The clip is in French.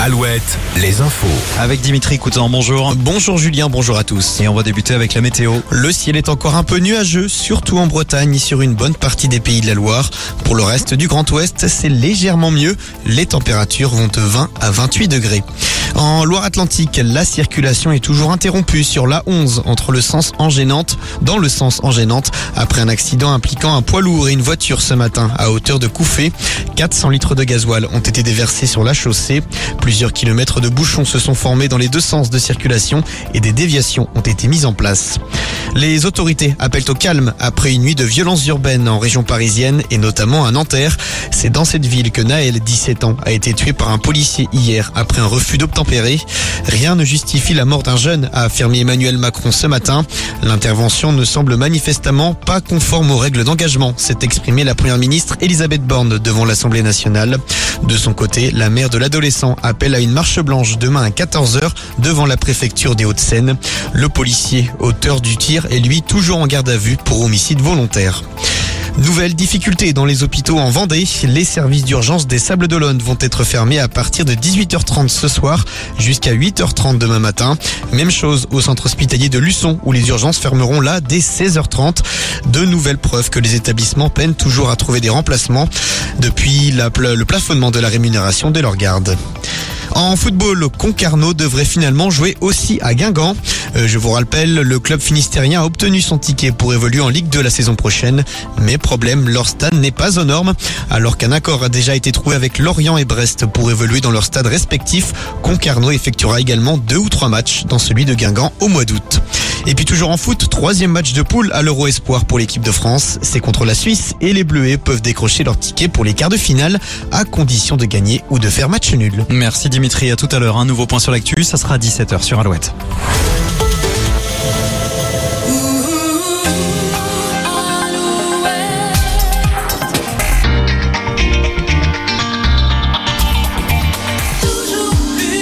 Alouette, les infos. Avec Dimitri Coutan, bonjour. Bonjour Julien, bonjour à tous. Et on va débuter avec la météo. Le ciel est encore un peu nuageux, surtout en Bretagne et sur une bonne partie des pays de la Loire. Pour le reste du Grand Ouest, c'est légèrement mieux. Les températures vont de 20 à 28 degrés. En Loire-Atlantique, la circulation est toujours interrompue sur la 11 entre le sens Angénante, dans le sens Angénante, après un accident impliquant un poids lourd et une voiture ce matin à hauteur de Couffé. 400 litres de gasoil ont été déversés sur la chaussée. Plusieurs kilomètres de bouchons se sont formés dans les deux sens de circulation et des déviations ont été mises en place. Les autorités appellent au calme après une nuit de violences urbaines en région parisienne et notamment à Nanterre. C'est dans cette ville que Naël, 17 ans, a été tué par un policier hier après un refus d'obtempérer. Rien ne justifie la mort d'un jeune, a affirmé Emmanuel Macron ce matin. L'intervention ne semble manifestement pas conforme aux règles d'engagement, s'est exprimée la première ministre Elisabeth Borne devant l'Assemblée nationale. De son côté, la mère de l'adolescent appelle à une marche blanche demain à 14h devant la préfecture des Hauts-de-Seine. Le policier, auteur du tir, est lui toujours en garde à vue pour homicide volontaire. Nouvelle difficulté dans les hôpitaux en Vendée. Les services d'urgence des Sables d'Olonne vont être fermés à partir de 18h30 ce soir jusqu'à 8h30 demain matin. Même chose au centre hospitalier de Luçon où les urgences fermeront là dès 16h30. De nouvelles preuves que les établissements peinent toujours à trouver des remplacements depuis le plafonnement de la rémunération de leur garde. En football, Concarneau devrait finalement jouer aussi à Guingamp. Euh, je vous rappelle, le club finistérien a obtenu son ticket pour évoluer en Ligue 2 la saison prochaine. Mais problème, leur stade n'est pas aux normes. Alors qu'un accord a déjà été trouvé avec Lorient et Brest pour évoluer dans leur stade respectif, Concarneau effectuera également deux ou trois matchs dans celui de Guingamp au mois d'août. Et puis toujours en foot, troisième match de poule à l'Euro Espoir pour l'équipe de France. C'est contre la Suisse et les Bleuets peuvent décrocher leur ticket pour les quarts de finale à condition de gagner ou de faire match nul. Merci Dimitri, à tout à l'heure. Un nouveau point sur l'actu, ça sera à 17h sur Alouette.